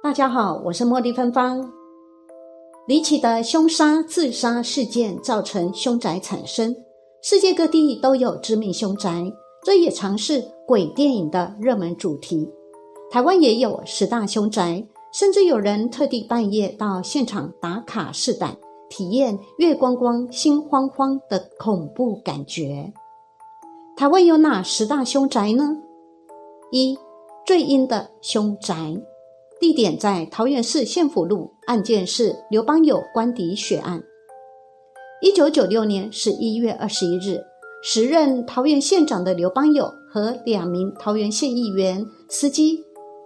大家好，我是茉莉芬芳。离奇的凶杀、自杀事件造成凶宅产生，世界各地都有知名凶宅，这也常是鬼电影的热门主题。台湾也有十大凶宅，甚至有人特地半夜到现场打卡试胆，体验月光光、心慌慌的恐怖感觉。台湾有哪十大凶宅呢？一最阴的凶宅。地点在桃园市县府路，案件是刘邦友官邸血案。一九九六年十一月二十一日，时任桃园县长的刘邦友和两名桃园县议员、司机、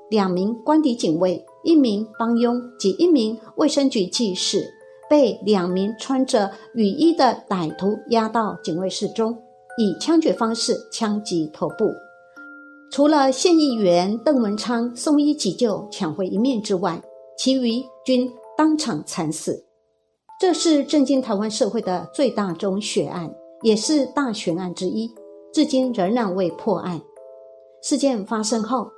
两名官邸警卫、一名帮佣及一名卫生局技士，被两名穿着雨衣的歹徒押到警卫室中，以枪决方式枪击头部。除了县议员邓文昌送医急救抢回一命之外，其余均当场惨死。这是震惊台湾社会的最大宗血案，也是大悬案之一，至今仍然未破案。事件发生后，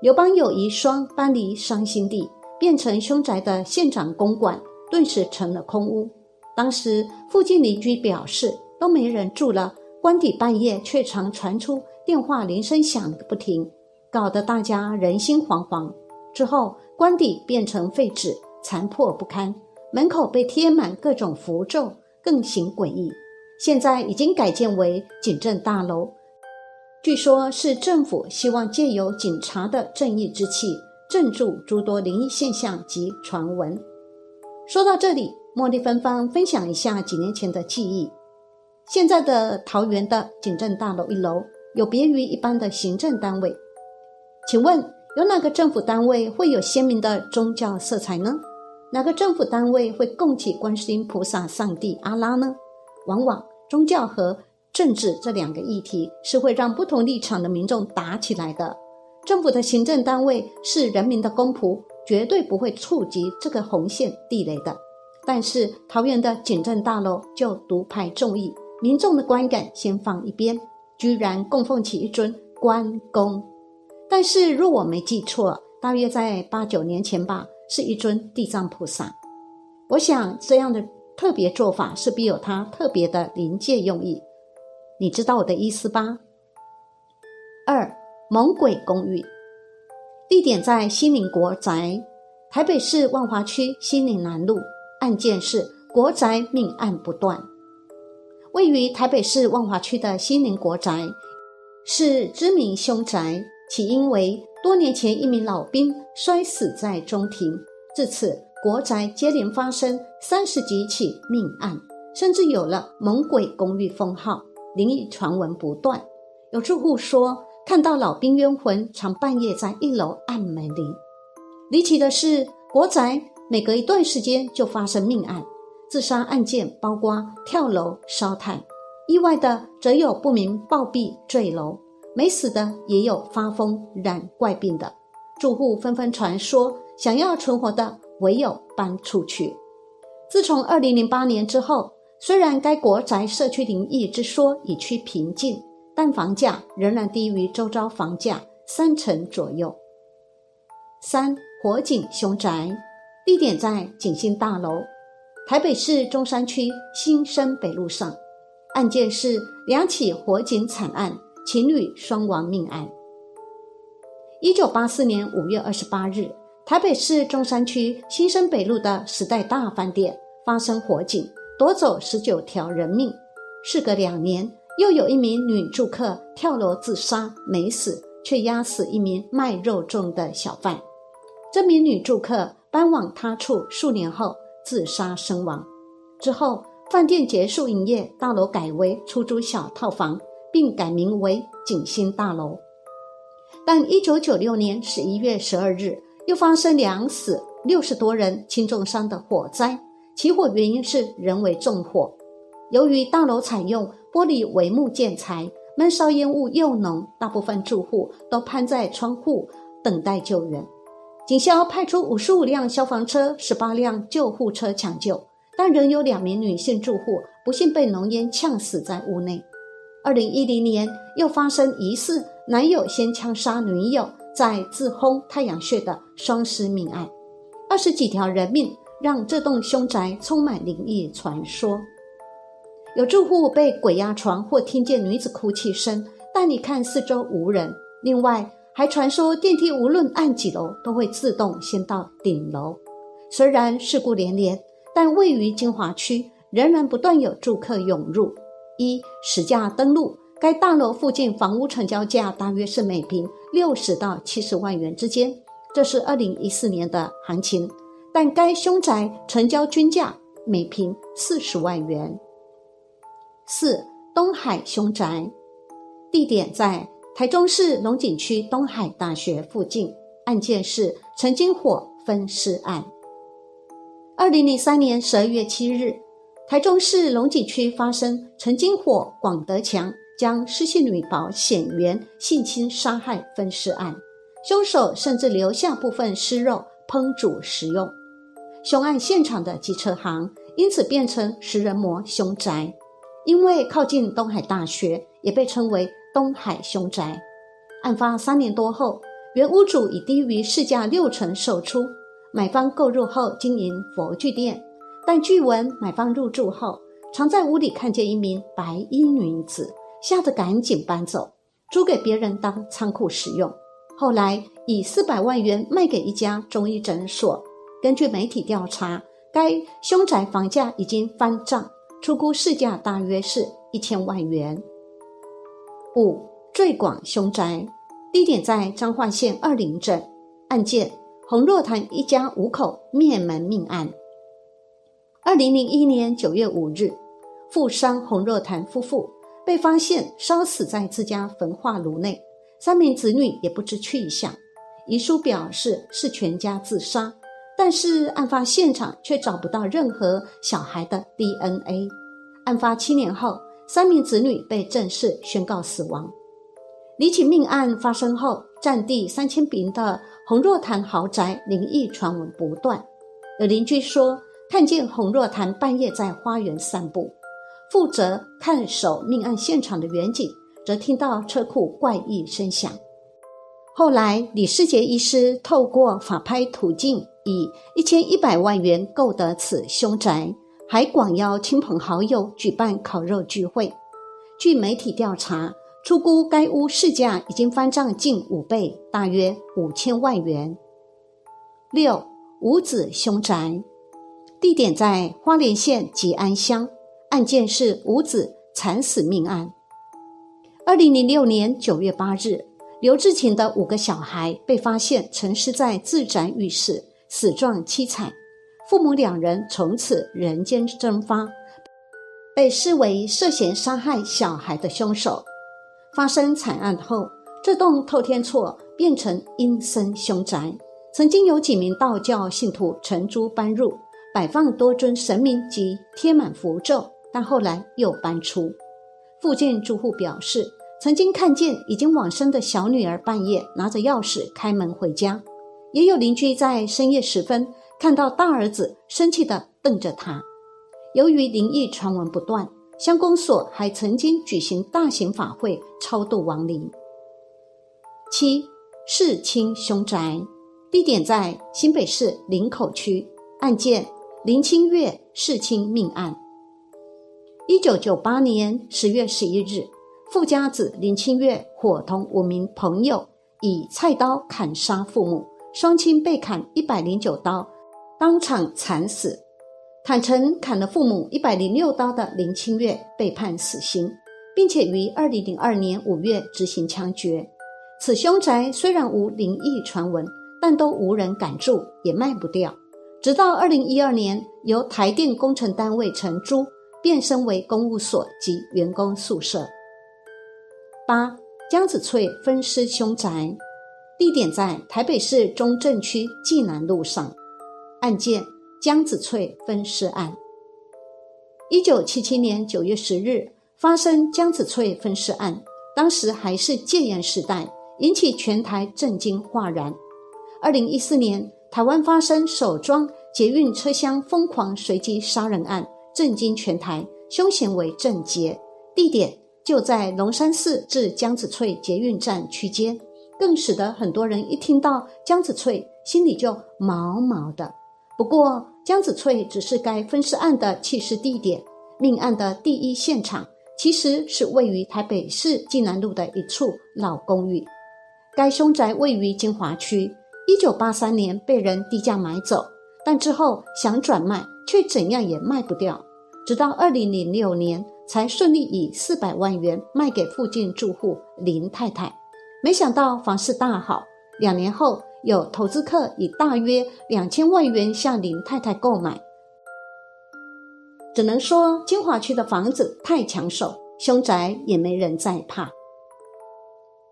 刘邦友遗孀搬离伤心地，变成凶宅的县长公馆顿时成了空屋。当时附近邻居表示，都没人住了，官邸半夜却常传出。电话铃声响个不停，搞得大家人心惶惶。之后，官邸变成废纸，残破不堪，门口被贴满各种符咒，更形诡异。现在已经改建为警政大楼，据说是政府希望借由警察的正义之气，镇住诸多灵异现象及传闻。说到这里，茉莉芬芳分享一下几年前的记忆。现在的桃园的警政大楼一楼。有别于一般的行政单位，请问有哪个政府单位会有鲜明的宗教色彩呢？哪个政府单位会供起观世音菩萨、上帝、阿拉呢？往往宗教和政治这两个议题是会让不同立场的民众打起来的。政府的行政单位是人民的公仆，绝对不会触及这个红线地雷的。但是桃园的警政大楼就独排众议，民众的观感先放一边。居然供奉起一尊关公，但是若我没记错，大约在八九年前吧，是一尊地藏菩萨。我想这样的特别做法是必有它特别的临界用意，你知道我的意思吧？二猛鬼公寓，地点在新宁国宅，台北市万华区新宁南路，案件是国宅命案不断。位于台北市万华区的西宁国宅，是知名凶宅。起因为多年前一名老兵摔死在中庭，自此国宅接连发生三十几起命案，甚至有了“猛鬼公寓”封号，灵异传闻不断。有住户说，看到老兵冤魂常半夜在一楼按门铃。离奇的是，国宅每隔一段时间就发生命案。自杀案件包括跳楼、烧炭，意外的则有不明暴毙坠楼，没死的也有发疯染怪病的。住户纷纷传说，想要存活的唯有搬出去。自从二零零八年之后，虽然该国宅社区灵异之说已趋平静，但房价仍然低于周遭房价三成左右。三火警凶宅，地点在景星大楼。台北市中山区新生北路上，案件是两起火警惨案，情侣双亡命案。一九八四年五月二十八日，台北市中山区新生北路的时代大饭店发生火警，夺走十九条人命。事隔两年，又有一名女住客跳楼自杀，没死，却压死一名卖肉粽的小贩。这名女住客搬往他处数年后。自杀身亡之后，饭店结束营业，大楼改为出租小套房，并改名为景星大楼。但一九九六年十一月十二日，又发生两死六十多人轻重伤的火灾，起火原因是人为纵火。由于大楼采用玻璃帷幕建材，闷烧烟雾又浓，大部分住户都攀在窗户等待救援。警消派出五十五辆消防车、十八辆救护车抢救，但仍有两名女性住户不幸被浓烟呛死在屋内。二零一零年又发生疑似男友先枪杀女友再自轰太阳穴的双尸命案，二十几条人命，让这栋凶宅充满灵异传说。有住户被鬼压床，或听见女子哭泣声，但你看四周无人。另外，还传说电梯无论按几楼，都会自动先到顶楼。虽然事故连连，但位于金华区，仍然不断有住客涌入。一实价登录，该大楼附近房屋成交价大约是每平六十到七十万元之间，这是二零一四年的行情。但该凶宅成交均价每平四十万元。四东海凶宅，地点在台中市龙井区东海大学附近。案件是曾经火分尸案。二零零三年十二月七日，台中市龙井区发生曾经火广德强将失信女保险员性侵杀害分尸案，凶手甚至留下部分尸肉烹煮食用。凶案现场的机车行因此变成食人魔凶宅。因为靠近东海大学，也被称为东海凶宅。案发三年多后，原屋主以低于市价六成售出，买方购入后经营佛具店。但据闻买方入住后，常在屋里看见一名白衣女子，吓得赶紧搬走，租给别人当仓库使用。后来以四百万元卖给一家中医诊所。根据媒体调查，该凶宅房价已经翻涨。出估市价大约是一千万元。五最广凶宅，地点在彰化县二林镇。案件：洪若潭一家五口灭门命案。二零零一年九月五日，富商洪若潭夫妇被发现烧死在自家焚化炉内，三名子女也不知去向。遗书表示是全家自杀。但是案发现场却找不到任何小孩的 DNA。案发七年后，三名子女被正式宣告死亡。离奇命案发生后，占地三千平的洪若潭豪宅灵异传闻不断。有邻居说，看见洪若潭半夜在花园散步。负责看守命案现场的远警则听到车库怪异声响。后来，李世杰医师透过法拍途径。以一千一百万元购得此凶宅，还广邀亲朋好友举办烤肉聚会。据媒体调查，出估该屋市价已经翻涨近五倍，大约五千万元。六五子凶宅，地点在花莲县吉安乡，案件是五子惨死命案。二零零六年九月八日，刘志勤的五个小孩被发现沉尸在自宅浴室。死状凄惨，父母两人从此人间蒸发，被视为涉嫌杀害小孩的凶手。发生惨案后，这栋透天厝变成阴森凶宅。曾经有几名道教信徒承租搬入，摆放多尊神明及贴满符咒，但后来又搬出。附近住户表示，曾经看见已经往生的小女儿半夜拿着钥匙开门回家。也有邻居在深夜时分看到大儿子生气地瞪着他。由于灵异传闻不断，乡公所还曾经举行大型法会超度亡灵。七世清凶宅，地点在新北市林口区，案件林清月世清命案。一九九八年十月十一日，富家子林清月伙同五名朋友以菜刀砍杀父母。双亲被砍一百零九刀，当场惨死。坦诚砍了父母一百零六刀的林清月被判死刑，并且于二零零二年五月执行枪决。此凶宅虽然无灵异传闻，但都无人敢住，也卖不掉。直到二零一二年，由台电工程单位承租，变身为公务所及员工宿舍。八江子翠分尸凶宅。地点在台北市中正区济南路上，案件江子翠分尸案。一九七七年九月十日发生江子翠分尸案，当时还是戒严时代，引起全台震惊哗然。二零一四年，台湾发生首桩捷运车厢疯狂随机杀人案，震惊全台，凶嫌为郑捷，地点就在龙山寺至江子翠捷运站区间。更使得很多人一听到江子翠，心里就毛毛的，不过，江子翠只是该分尸案的弃尸地点，命案的第一现场其实是位于台北市济南路的一处老公寓。该凶宅位于金华区，一九八三年被人低价买走，但之后想转卖，却怎样也卖不掉，直到二零零六年才顺利以四百万元卖给附近住户林太太。没想到房市大好，两年后。有投资客以大约两千万元向林太太购买，只能说金华区的房子太抢手，凶宅也没人再怕。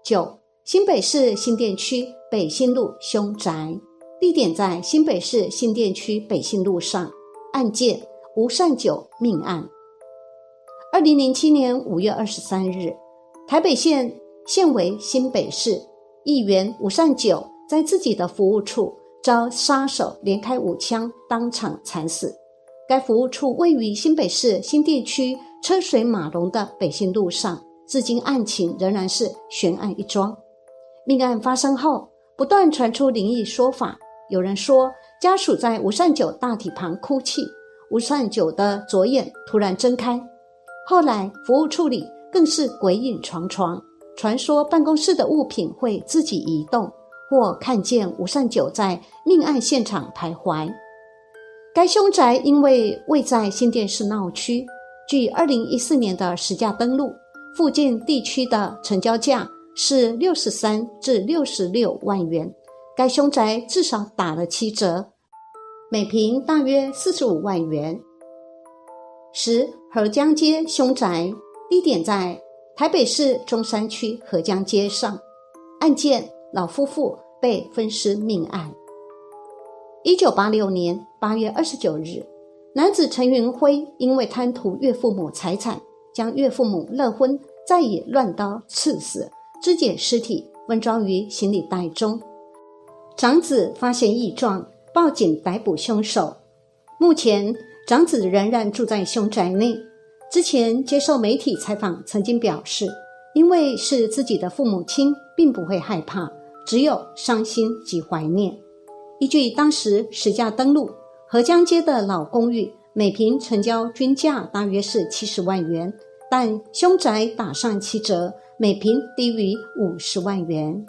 九新北市新店区北新路凶宅，地点在新北市新店区北新路上，案件吴善九命案。二零零七年五月二十三日，台北县现为新北市议员吴善九。在自己的服务处遭杀手连开五枪，当场惨死。该服务处位于新北市新店区车水马龙的北新路上，至今案情仍然是悬案一桩。命案发生后，不断传出灵异说法。有人说，家属在吴善九大体旁哭泣，吴善九的左眼突然睁开。后来，服务处里更是鬼影幢幢，传说办公室的物品会自己移动。或看见吴善九在命案现场徘徊。该凶宅因为位在新店市闹区，据二零一四年的实价登录，附近地区的成交价是六十三至六十六万元。该凶宅至少打了七折，每平大约四十五万元。十河江街凶宅地点在台北市中山区河江街上，案件。老夫妇被分尸命案。一九八六年八月二十九日，男子陈云辉因为贪图岳父母财产，将岳父母勒昏，再以乱刀刺死，肢解尸体，分装于行李袋中。长子发现异状，报警逮捕凶手。目前，长子仍然住在凶宅内。之前接受媒体采访，曾经表示，因为是自己的父母亲，并不会害怕。只有伤心及怀念。依据当时实价登录，合江街的老公寓每平成交均价大约是七十万元，但凶宅打上七折，每平低于五十万元。